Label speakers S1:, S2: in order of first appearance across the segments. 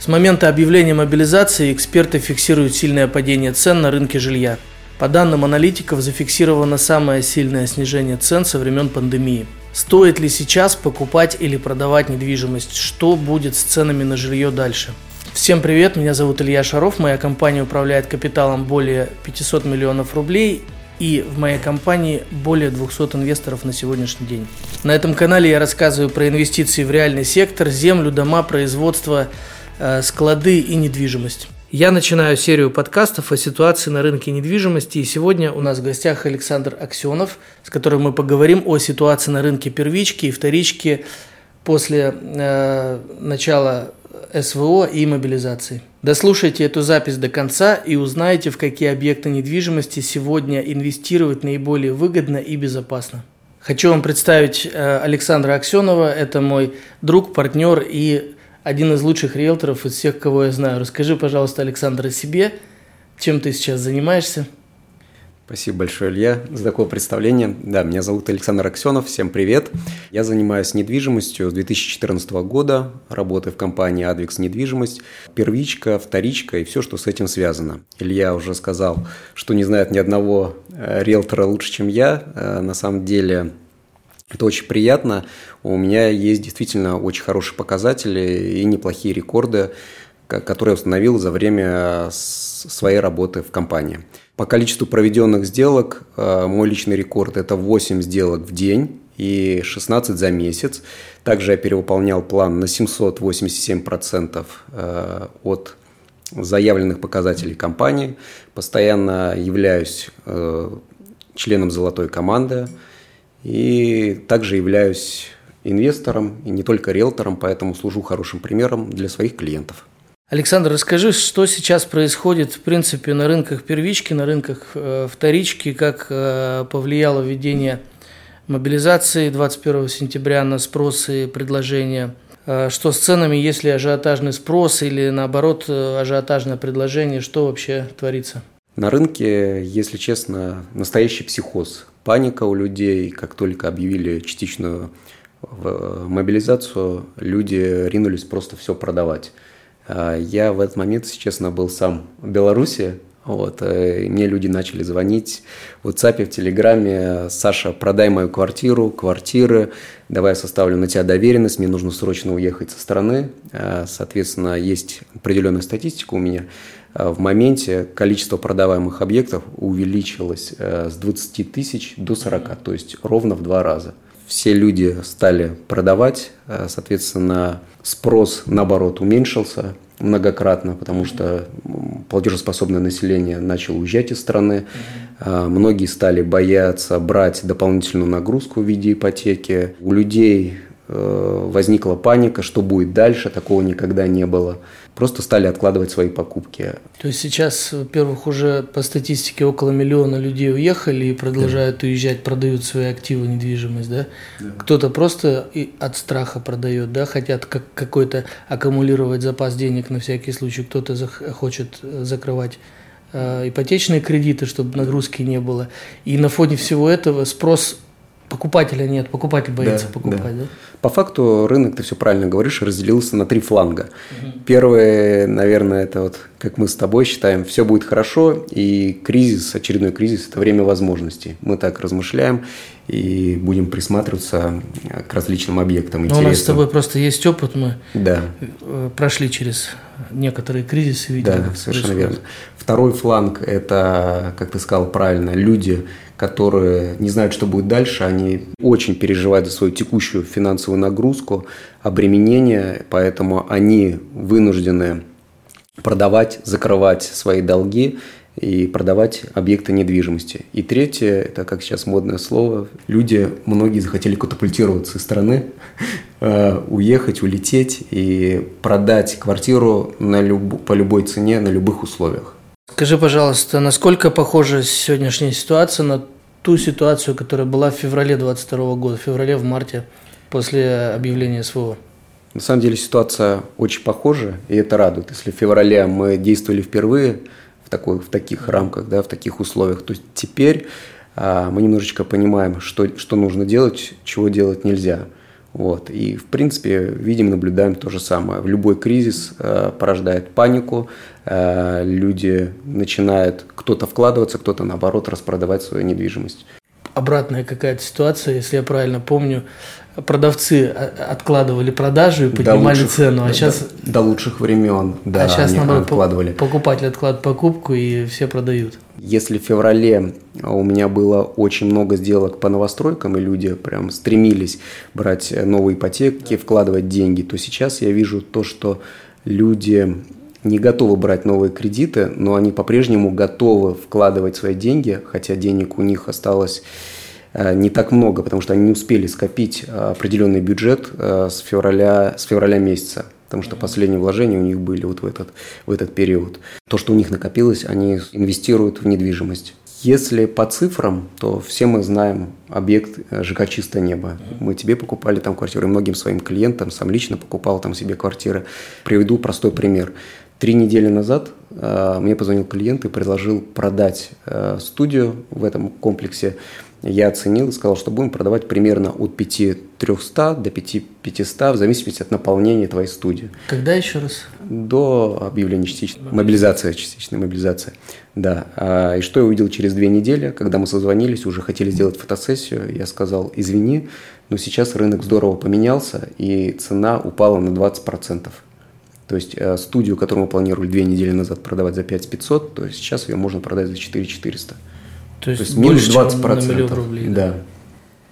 S1: С момента объявления мобилизации эксперты фиксируют сильное падение цен на рынке жилья. По данным аналитиков, зафиксировано самое сильное снижение цен со времен пандемии. Стоит ли сейчас покупать или продавать недвижимость? Что будет с ценами на жилье дальше? Всем привет, меня зовут Илья Шаров, моя компания управляет капиталом более 500 миллионов рублей и в моей компании более 200 инвесторов на сегодняшний день. На этом канале я рассказываю про инвестиции в реальный сектор, землю, дома, производство, склады и недвижимость. Я начинаю серию подкастов о ситуации на рынке недвижимости, и сегодня у нас в гостях Александр Аксенов, с которым мы поговорим о ситуации на рынке первички и вторички после э, начала СВО и мобилизации. Дослушайте эту запись до конца и узнаете, в какие объекты недвижимости сегодня инвестировать наиболее выгодно и безопасно. Хочу вам представить э, Александра Аксенова. Это мой друг, партнер и один из лучших риэлторов из всех, кого я знаю. Расскажи, пожалуйста, Александр, о себе. Чем ты сейчас занимаешься?
S2: Спасибо большое, Илья, за такое представление. Да, меня зовут Александр Аксенов, всем привет. Я занимаюсь недвижимостью с 2014 года, работаю в компании Advix Недвижимость, первичка, вторичка и все, что с этим связано. Илья уже сказал, что не знает ни одного э, риэлтора лучше, чем я. Э, на самом деле это очень приятно. У меня есть действительно очень хорошие показатели и неплохие рекорды, которые я установил за время своей работы в компании. По количеству проведенных сделок э, мой личный рекорд – это 8 сделок в день и 16 за месяц. Также я перевыполнял план на 787% э, от заявленных показателей компании. Постоянно являюсь э, членом золотой команды – и также являюсь инвестором и не только риэлтором, поэтому служу хорошим примером для своих клиентов.
S1: Александр, расскажи, что сейчас происходит, в принципе, на рынках первички, на рынках э, вторички, как э, повлияло введение мобилизации 21 сентября на спрос и предложение, э, что с ценами, если ажиотажный спрос или наоборот ажиотажное предложение, что вообще творится?
S2: На рынке, если честно, настоящий психоз паника у людей. Как только объявили частичную э, мобилизацию, люди ринулись просто все продавать. А я в этот момент, если честно, был сам в Беларуси, вот, э, и мне люди начали звонить в WhatsApp, в Телеграме. Саша, продай мою квартиру, квартиры, давай я составлю на тебя доверенность, мне нужно срочно уехать со страны. А, соответственно, есть определенная статистика у меня. А, в моменте количество продаваемых объектов увеличилось э, с 20 тысяч до 40, то есть ровно в два раза. Все люди стали продавать, э, соответственно, спрос, наоборот, уменьшился многократно, потому что платежеспособное население начало уезжать из страны. А, многие стали бояться брать дополнительную нагрузку в виде ипотеки. У людей Э, возникла паника, что будет дальше, такого никогда не было. Просто стали откладывать свои покупки.
S1: То есть сейчас, во-первых, уже по статистике около миллиона людей уехали и продолжают да. уезжать, продают свои активы, недвижимость, да? да. Кто-то просто и от страха продает, да, хотят как какой-то аккумулировать запас денег на всякий случай, кто-то хочет закрывать э, ипотечные кредиты, чтобы нагрузки не было. И на фоне всего этого спрос покупателя нет, покупатель боится да, покупать, да. да?
S2: По факту рынок, ты все правильно говоришь, разделился на три фланга. Угу. Первый, наверное, это вот, как мы с тобой считаем, все будет хорошо, и кризис, очередной кризис – это время возможностей. Мы так размышляем и будем присматриваться к различным объектам.
S1: Но у нас с тобой просто есть опыт, мы
S2: да.
S1: Э, прошли через некоторые кризисы,
S2: видели, да, совершенно происходит. верно. Второй фланг – это, как ты сказал правильно, люди, которые не знают, что будет дальше, они очень переживают за свою текущую финансовую нагрузку, обременение, поэтому они вынуждены продавать, закрывать свои долги и продавать объекты недвижимости. И третье, это как сейчас модное слово, люди, многие захотели катапультироваться из страны, э, уехать, улететь и продать квартиру на люб... по любой цене, на любых условиях.
S1: Скажи, пожалуйста, насколько похожа сегодняшняя ситуация на ту ситуацию, которая была в феврале 22 года, в феврале, в марте, после объявления СВО?
S2: На самом деле ситуация очень похожа, и это радует. Если в феврале мы действовали впервые в, такой, в таких рамках, да, в таких условиях, то теперь а, мы немножечко понимаем, что, что нужно делать, чего делать нельзя. Вот. И, в принципе, видим, наблюдаем то же самое. В любой кризис э, порождает панику, э, люди начинают кто-то вкладываться, кто-то, наоборот, распродавать свою недвижимость.
S1: Обратная какая-то ситуация, если я правильно помню, продавцы откладывали продажу и поднимали до лучших, цену, а
S2: до,
S1: сейчас...
S2: До, до лучших времен, да,
S1: а сейчас, наоборот, откладывали. покупатель откладывает покупку и все продают.
S2: Если в феврале у меня было очень много сделок по новостройкам, и люди прям стремились брать новые ипотеки, вкладывать деньги, то сейчас я вижу то, что люди не готовы брать новые кредиты, но они по-прежнему готовы вкладывать свои деньги, хотя денег у них осталось э, не так много, потому что они не успели скопить э, определенный бюджет э, с февраля, с февраля месяца потому что последние вложения у них были вот в этот, в этот период. То, что у них накопилось, они инвестируют в недвижимость. Если по цифрам, то все мы знаем объект э, ЖК «Чистое небо». Мы тебе покупали там квартиры, многим своим клиентам, сам лично покупал там себе квартиры. Приведу простой пример. Три недели назад э, мне позвонил клиент и предложил продать э, студию в этом комплексе я оценил и сказал, что будем продавать примерно от 5300 до 5500 в зависимости от наполнения твоей студии.
S1: Когда еще раз?
S2: До объявления частичной мобилизации, частичной мобилизации. Да. А, и что я увидел через две недели, когда мы созвонились, уже хотели сделать фотосессию, я сказал, извини, но сейчас рынок здорово поменялся, и цена упала на 20%. То есть э, студию, которую мы планировали две недели назад продавать за 5500, то есть сейчас ее можно продать за 4400.
S1: То есть, То есть минус 20 процентов. Рублей,
S2: да. да,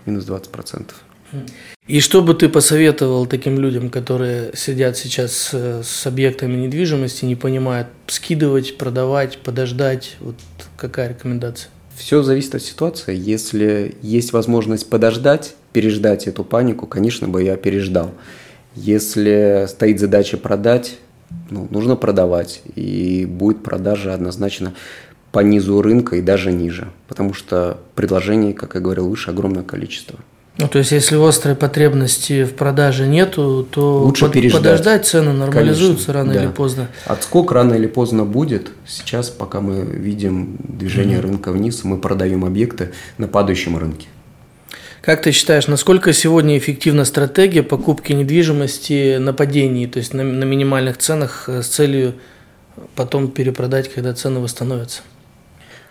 S2: минус 20 процентов.
S1: И что бы ты посоветовал таким людям, которые сидят сейчас с объектами недвижимости, не понимают, скидывать, продавать, подождать? Вот какая рекомендация?
S2: Все зависит от ситуации. Если есть возможность подождать, переждать эту панику, конечно бы я переждал. Если стоит задача продать, ну, нужно продавать, и будет продажа однозначно по низу рынка и даже ниже, потому что предложений, как я говорил выше, огромное количество.
S1: Ну, то есть, если острой потребности в продаже нету, то
S2: лучше под, переждать.
S1: подождать, цены нормализуются Конечно, рано да. или поздно.
S2: Отскок рано или поздно будет. Сейчас, пока мы видим движение mm-hmm. рынка вниз, мы продаем объекты на падающем рынке.
S1: Как ты считаешь, насколько сегодня эффективна стратегия покупки недвижимости на падении, то есть на, на минимальных ценах э, с целью потом перепродать, когда цены восстановятся?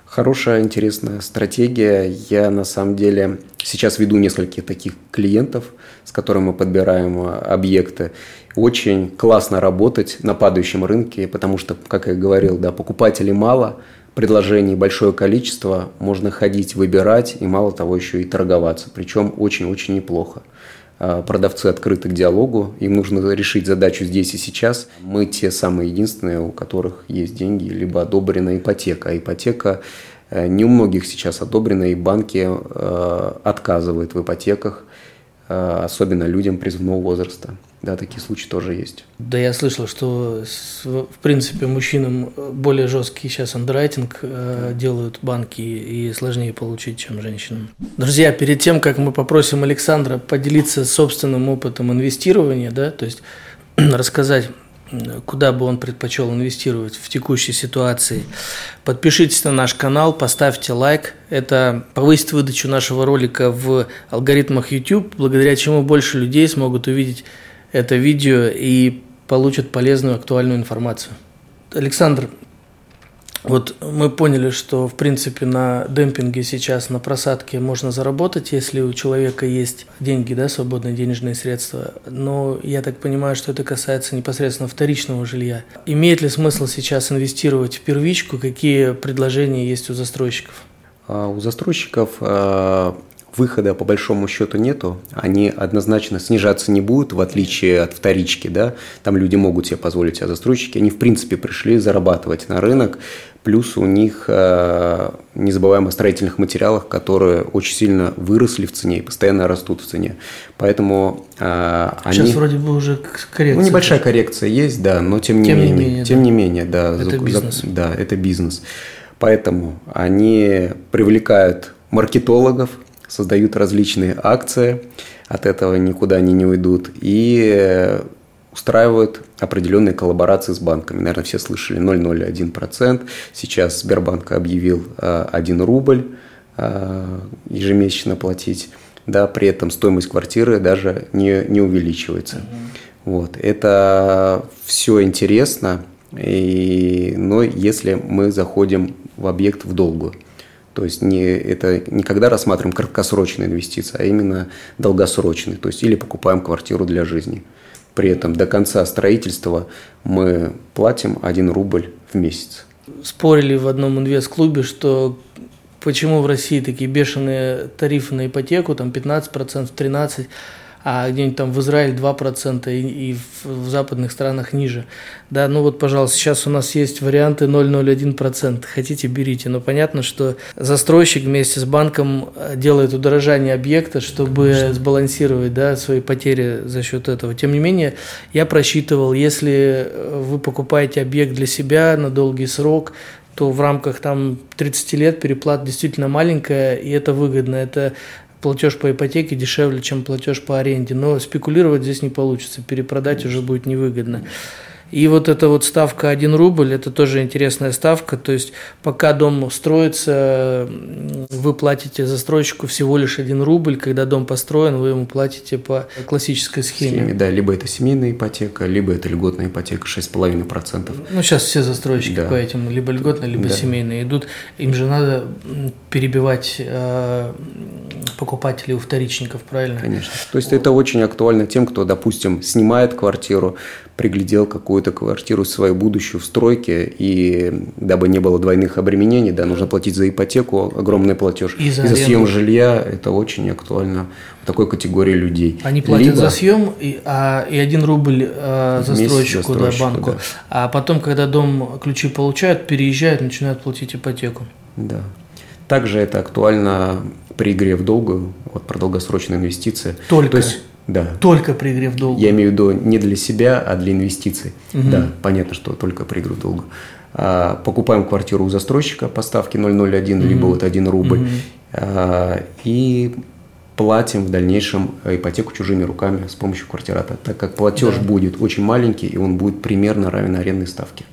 S2: Хорошая, интересная стратегия. Я на самом деле сейчас веду нескольких таких клиентов, с которыми мы подбираем а, объекты. Очень классно работать на падающем рынке, потому что, как я говорил, да, покупателей мало, предложений большое количество, можно ходить, выбирать и мало того еще и торговаться, причем очень-очень неплохо. А, продавцы открыты к диалогу, им нужно решить задачу здесь и сейчас. Мы те самые единственные, у которых есть деньги, либо одобрена ипотека. А ипотека э, не у многих сейчас одобрена, и банки э, отказывают в ипотеках, э, особенно людям призывного возраста. Да, такие случаи тоже есть.
S1: Да, я слышал, что в принципе мужчинам более жесткий сейчас андеррайтинг э, делают банки и сложнее получить, чем женщинам. Друзья, перед тем, как мы попросим Александра поделиться собственным опытом инвестирования, да, то есть рассказать куда бы он предпочел инвестировать в текущей ситуации. Подпишитесь на наш канал, поставьте лайк. Это повысит выдачу нашего ролика в алгоритмах YouTube, благодаря чему больше людей смогут увидеть это видео и получат полезную, актуальную информацию. Александр, вот мы поняли, что в принципе на демпинге сейчас на просадке можно заработать, если у человека есть деньги, да, свободные денежные средства. Но я так понимаю, что это касается непосредственно вторичного жилья. Имеет ли смысл сейчас инвестировать в первичку? Какие предложения есть у застройщиков?
S2: А у застройщиков а, выхода по большому счету нету, они однозначно снижаться не будут, в отличие от вторички, да, там люди могут себе позволить, а застройщики, они в принципе пришли зарабатывать на рынок, плюс у них, э, не забываем о строительных материалах, которые очень сильно выросли в цене и постоянно растут в цене, поэтому э,
S1: они... Сейчас вроде бы уже коррекция.
S2: Ну, небольшая коррекция есть, да, но тем не тем менее, не менее, тем
S1: да.
S2: не менее, да.
S1: Это за, бизнес.
S2: Да, это бизнес. Поэтому они привлекают маркетологов, создают различные акции, от этого никуда они не уйдут, и устраивают определенные коллаборации с банками. Наверное, все слышали 0,01%. Сейчас Сбербанк объявил 1 э, рубль э, ежемесячно платить. да, при этом стоимость квартиры даже не, не увеличивается. Вот. Это все интересно, и, но если мы заходим в объект в долгую. То есть не, это не когда рассматриваем краткосрочные инвестиции, а именно долгосрочные. То есть или покупаем квартиру для жизни. При этом до конца строительства мы платим 1 рубль в месяц.
S1: Спорили в одном инвест-клубе, что почему в России такие бешеные тарифы на ипотеку, там 15%, 13%, а где-нибудь там в Израиле 2% и, и в, в западных странах ниже. Да, ну вот, пожалуйста, сейчас у нас есть варианты 0,01%. Хотите, берите. Но понятно, что застройщик вместе с банком э, делает удорожание объекта, чтобы Конечно. сбалансировать да, свои потери за счет этого. Тем не менее, я просчитывал, если э, вы покупаете объект для себя на долгий срок, то в рамках там 30 лет переплата действительно маленькая, и это выгодно. Это платеж по ипотеке дешевле, чем платеж по аренде. Но спекулировать здесь не получится, перепродать уже будет невыгодно. И вот эта вот ставка 1 рубль, это тоже интересная ставка. То есть пока дом строится, вы платите застройщику всего лишь 1 рубль. Когда дом построен, вы ему платите по классической схеме. схеме
S2: да, либо это семейная ипотека, либо это льготная ипотека 6,5%.
S1: Ну, сейчас все застройщики да. по этим, либо льготные, либо да. семейные идут. Им же надо перебивать э, покупателей у вторичников, правильно?
S2: Конечно. То есть это очень актуально тем, кто, допустим, снимает квартиру, приглядел какую-то квартиру свою будущую в стройке, и дабы не было двойных обременений, да, нужно платить за ипотеку огромный платеж. И за, и за съем жилья это очень актуально в такой категории людей.
S1: Они платят Либо... за съем и, а, и один рубль а, застройщику, да, банку. Да. А потом, когда дом ключи получают, переезжают, начинают платить ипотеку.
S2: Да. Также это актуально при игре в долгую, вот про долгосрочные инвестиции.
S1: Только.
S2: То есть да.
S1: Только при игре в долгу.
S2: Я имею в виду не для себя, а для инвестиций. Угу. Да, понятно, что только при игре в долгу. А, покупаем квартиру у застройщика по ставке 0,01, угу. либо вот 1 рубль. Угу. А, и платим в дальнейшем ипотеку чужими руками с помощью квартирата, так как платеж да. будет очень маленький, и он будет примерно равен арендной ставке.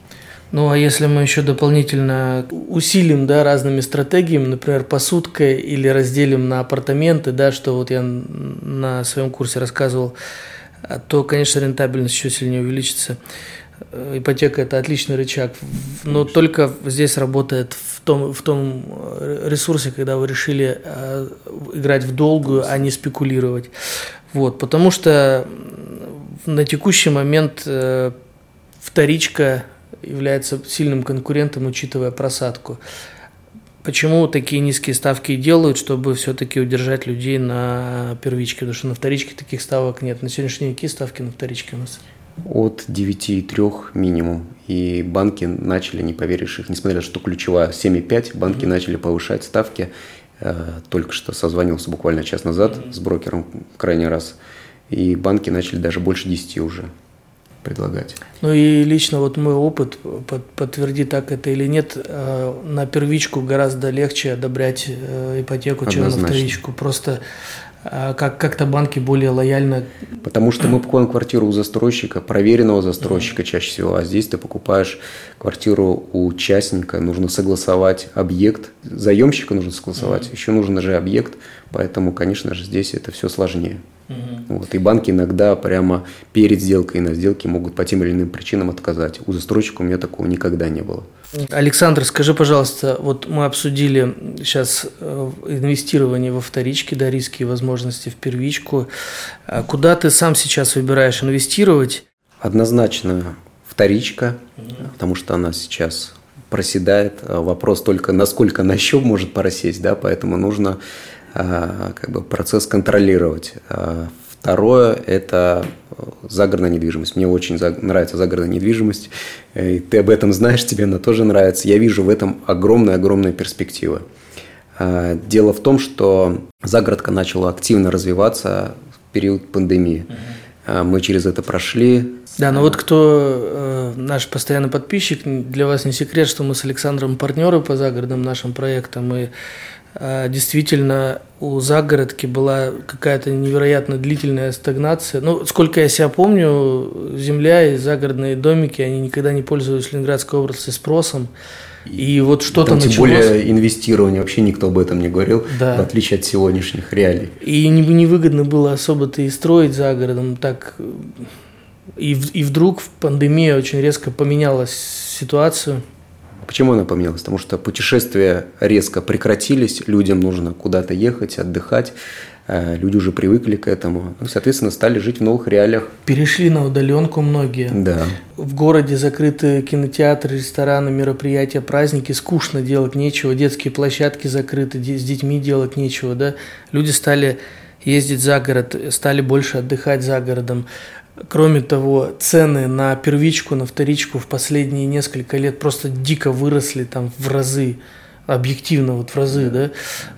S1: Ну, а если мы еще дополнительно усилим, да, разными стратегиями, например, посудкой или разделим на апартаменты, да, что вот я на своем курсе рассказывал, то, конечно, рентабельность еще сильнее увеличится. Э, ипотека – это отличный рычаг, но только здесь работает в том, в том э, ресурсе, когда вы решили э, играть в долгую, а не спекулировать. Вот, потому что на текущий момент вторичка является сильным конкурентом, учитывая просадку. Почему такие низкие ставки делают, чтобы все-таки удержать людей на первичке? Потому что на вторичке таких ставок нет. На сегодняшний день какие ставки на вторичке у нас?
S2: От 9,3 минимум. И банки начали, не поверишь их, несмотря на то, что ключевая 7,5, банки mm-hmm. начали повышать ставки. Э, только что созвонился буквально час назад mm-hmm. с брокером крайний раз. И банки начали даже больше 10 уже предлагать.
S1: Ну и лично вот мой опыт подтвердит, так это или нет, э, на первичку гораздо легче одобрять э, ипотеку, Однозначно. чем на вторичку. Просто э, как как-то банки более лояльно.
S2: Потому что мы покупаем квартиру у застройщика, проверенного застройщика mm-hmm. чаще всего, а здесь ты покупаешь квартиру у частника, нужно согласовать объект, заемщика нужно согласовать, mm-hmm. еще нужен же объект, поэтому, конечно же, здесь это все сложнее. Угу. Вот, и банки иногда прямо перед сделкой и на сделке могут по тем или иным причинам отказать. У застройщика у меня такого никогда не было.
S1: Александр, скажи, пожалуйста, вот мы обсудили сейчас э, инвестирование во вторички, да, риски и возможности в первичку. А куда ты сам сейчас выбираешь инвестировать?
S2: Однозначно вторичка, угу. потому что она сейчас проседает. Вопрос только, насколько на счет может просесть, да, поэтому нужно а, как бы процесс контролировать. А, второе – это загородная недвижимость. Мне очень нравится загородная недвижимость. И ты об этом знаешь, тебе она тоже нравится. Я вижу в этом огромные-огромные перспективы. Дело в том, что загородка начала активно развиваться в период пандемии. Мы через это прошли.
S1: Да, но вот кто э, наш постоянный подписчик, для вас не секрет, что мы с Александром партнеры по загородным нашим проектам, и действительно у загородки была какая-то невероятно длительная стагнация. Ну, сколько я себя помню, земля и загородные домики, они никогда не пользовались в Ленинградской области спросом. И вот что-то Там,
S2: началось. Тем более инвестирование, вообще никто об этом не говорил, да. в отличие от сегодняшних реалий.
S1: И невыгодно было особо-то и строить за городом. Так, и, и вдруг в пандемии очень резко поменялась ситуацию.
S2: Почему она поменялась? Потому что путешествия резко прекратились, людям нужно куда-то ехать, отдыхать. Э, люди уже привыкли к этому. Ну, соответственно, стали жить в новых реалиях.
S1: Перешли на удаленку многие.
S2: Да.
S1: В городе закрыты кинотеатры, рестораны, мероприятия, праздники. Скучно делать нечего. Детские площадки закрыты, с детьми делать нечего. Да? Люди стали ездить за город, стали больше отдыхать за городом. Кроме того, цены на первичку, на вторичку в последние несколько лет просто дико выросли там в разы объективно вот в разы, да,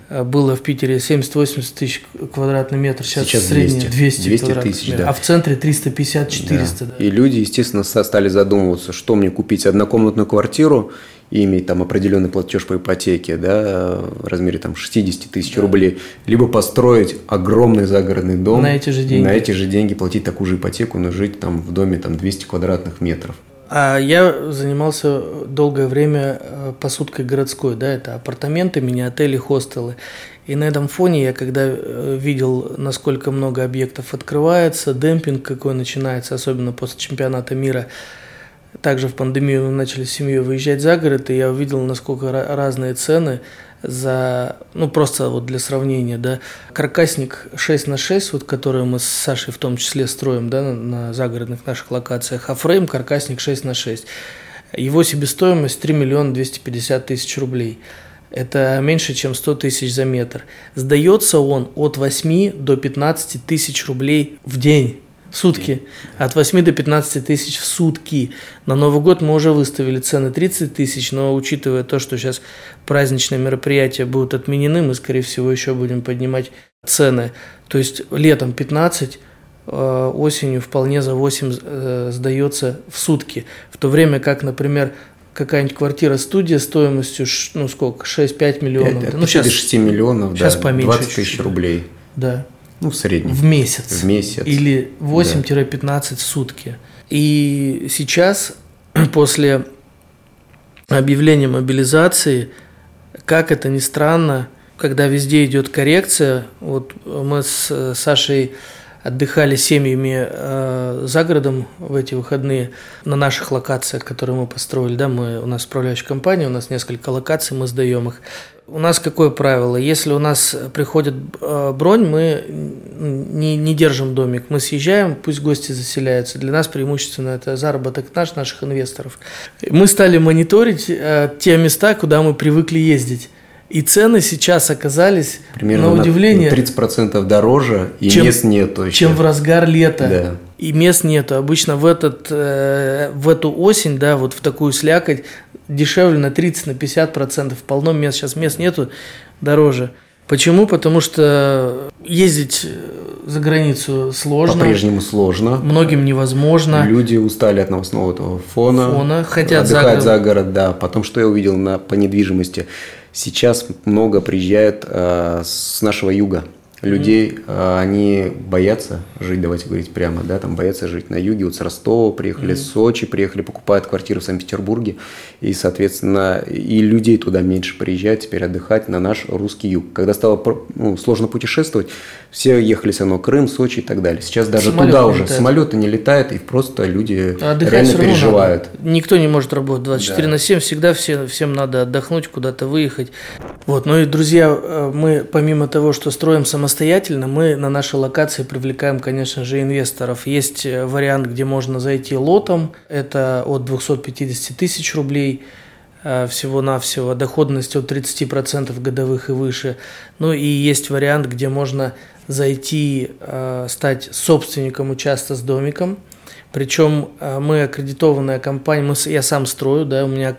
S1: а, было в Питере 70-80 тысяч квадратный метр, сейчас, сейчас средний 200, 200 тысяч, да. а в центре 350-400. Да.
S2: Да. И люди, естественно, стали задумываться, что мне купить однокомнатную квартиру и иметь там определенный платеж по ипотеке, да, в размере там 60 тысяч да. рублей, либо построить огромный загородный дом.
S1: На эти же деньги.
S2: На эти же деньги платить такую же ипотеку, но жить там в доме там 200 квадратных метров.
S1: А я занимался долгое время э, посудкой городской, да, это апартаменты, мини-отели, хостелы. И на этом фоне я когда э, видел, насколько много объектов открывается, демпинг какой начинается, особенно после чемпионата мира, также в пандемию мы начали с семьей выезжать за город, и я увидел, насколько разные цены за, ну просто вот для сравнения, да, каркасник 6 на 6, вот который мы с Сашей в том числе строим, да, на, на загородных наших локациях, а фрейм каркасник 6 на 6. Его себестоимость 3 миллиона 250 тысяч рублей. Это меньше, чем 100 тысяч за метр. Сдается он от 8 до 15 тысяч рублей в день сутки. От 8 до 15 тысяч в сутки. На Новый год мы уже выставили цены 30 тысяч, но учитывая то, что сейчас праздничные мероприятия будут отменены, мы, скорее всего, еще будем поднимать цены. То есть летом 15, э, осенью вполне за 8 э, сдается в сутки. В то время как, например, какая-нибудь квартира-студия стоимостью, ну сколько, 6-5 миллионов. 5,
S2: ну, сейчас 6 миллионов, сейчас да, поменьше 20 тысяч рублей.
S1: Да.
S2: Ну, в среднем.
S1: В месяц.
S2: В месяц.
S1: Или 8-15 да. в сутки. И сейчас, после объявления мобилизации, как это ни странно, когда везде идет коррекция, вот мы с Сашей отдыхали семьями э, за городом в эти выходные на наших локациях, которые мы построили. Да, мы, у нас управляющая компания, у нас несколько локаций, мы сдаем их. У нас какое правило? Если у нас приходит э, бронь, мы не, не держим домик, мы съезжаем, пусть гости заселяются. Для нас преимущественно это заработок наш, наших инвесторов. Мы стали мониторить э, те места, куда мы привыкли ездить. И цены сейчас оказались, Примерно на удивление,
S2: на 30% дороже, и чем, мест нету
S1: еще. Чем в разгар лета. Да. И мест нету. Обычно в, этот, э, в эту осень, да, вот в такую слякоть, дешевле на 30, на 50%. Полно мест. Сейчас мест нету, дороже. Почему? Потому что ездить за границу сложно.
S2: По-прежнему сложно.
S1: Многим невозможно.
S2: Люди устали от новостного этого фона.
S1: Фона. Хотят
S2: отдыхать за город. за город, да. Потом, что я увидел на, по недвижимости – Сейчас много приезжает э, с нашего юга людей, mm-hmm. они боятся жить, давайте говорить прямо, да, там боятся жить на юге, вот с Ростова приехали, mm-hmm. с Сочи приехали, покупают квартиру в Санкт-Петербурге, и, соответственно, и людей туда меньше приезжает теперь отдыхать на наш русский юг. Когда стало ну, сложно путешествовать, все ехали все равно Крым, Сочи и так далее. Сейчас даже Самолет туда уже летает. самолеты не летают, и просто люди а реально переживают.
S1: Надо. Никто не может работать 24 да. на 7, всегда все, всем надо отдохнуть, куда-то выехать. Вот, ну и, друзья, э, мы помимо того, что строим самостоятельно, мы на нашей локации привлекаем, конечно же, инвесторов. Есть э, вариант, где можно зайти лотом, это от 250 тысяч рублей – Э, всего-навсего, доходность от 30% годовых и выше. Ну и есть вариант, где можно зайти, стать собственником участка с домиком. Причем э, мы аккредитованная компания, мы, я сам строю, да, у меня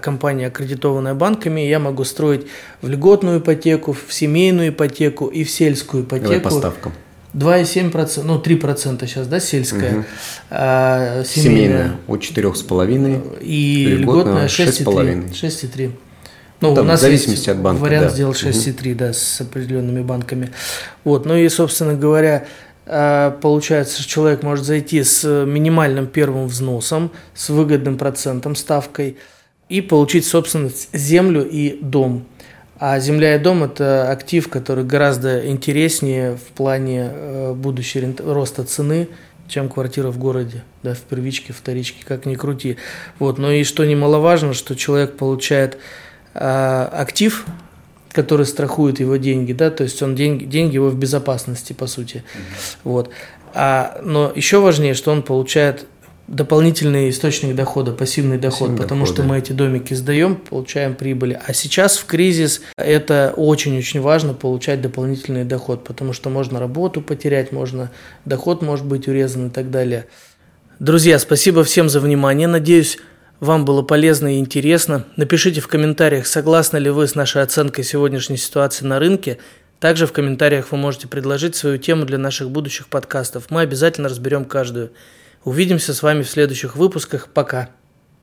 S1: компания аккредитованная банками, я могу строить в льготную ипотеку, в семейную ипотеку и в сельскую ипотеку. Давай
S2: по ставкам.
S1: 2,7%, ну 3% сейчас, да, сельская, угу.
S2: а, семейная. семейная от 4,5%
S1: и льготная 6,3%. 6,3%. Ну,
S2: Там, у нас в зависимости от банка.
S1: Вариант
S2: да.
S1: сделал 6,3, угу. да, с определенными банками. Вот, ну и, собственно говоря, а, получается, что человек может зайти с минимальным первым взносом, с выгодным процентом, ставкой, и получить собственность землю и дом. А земля и дом – это актив, который гораздо интереснее в плане э, будущего роста цены, чем квартира в городе, да, в первичке, вторичке, как ни крути. Вот. Но и что немаловажно, что человек получает э, актив, который страхует его деньги, да, то есть он деньги, деньги его в безопасности, по сути. Mm-hmm. Вот. А, но еще важнее, что он получает дополнительный источник дохода, пассивный доход, Пассивный потому доход, что да. мы эти домики сдаем, получаем прибыли. А сейчас в кризис это очень-очень важно получать дополнительный доход, потому что можно работу потерять, можно доход может быть урезан и так далее. Друзья, спасибо всем за внимание. Надеюсь, вам было полезно и интересно. Напишите в комментариях, согласны ли вы с нашей оценкой сегодняшней ситуации на рынке. Также в комментариях вы можете предложить свою тему для наших будущих подкастов. Мы обязательно разберем каждую. Увидимся с вами в следующих выпусках. Пока.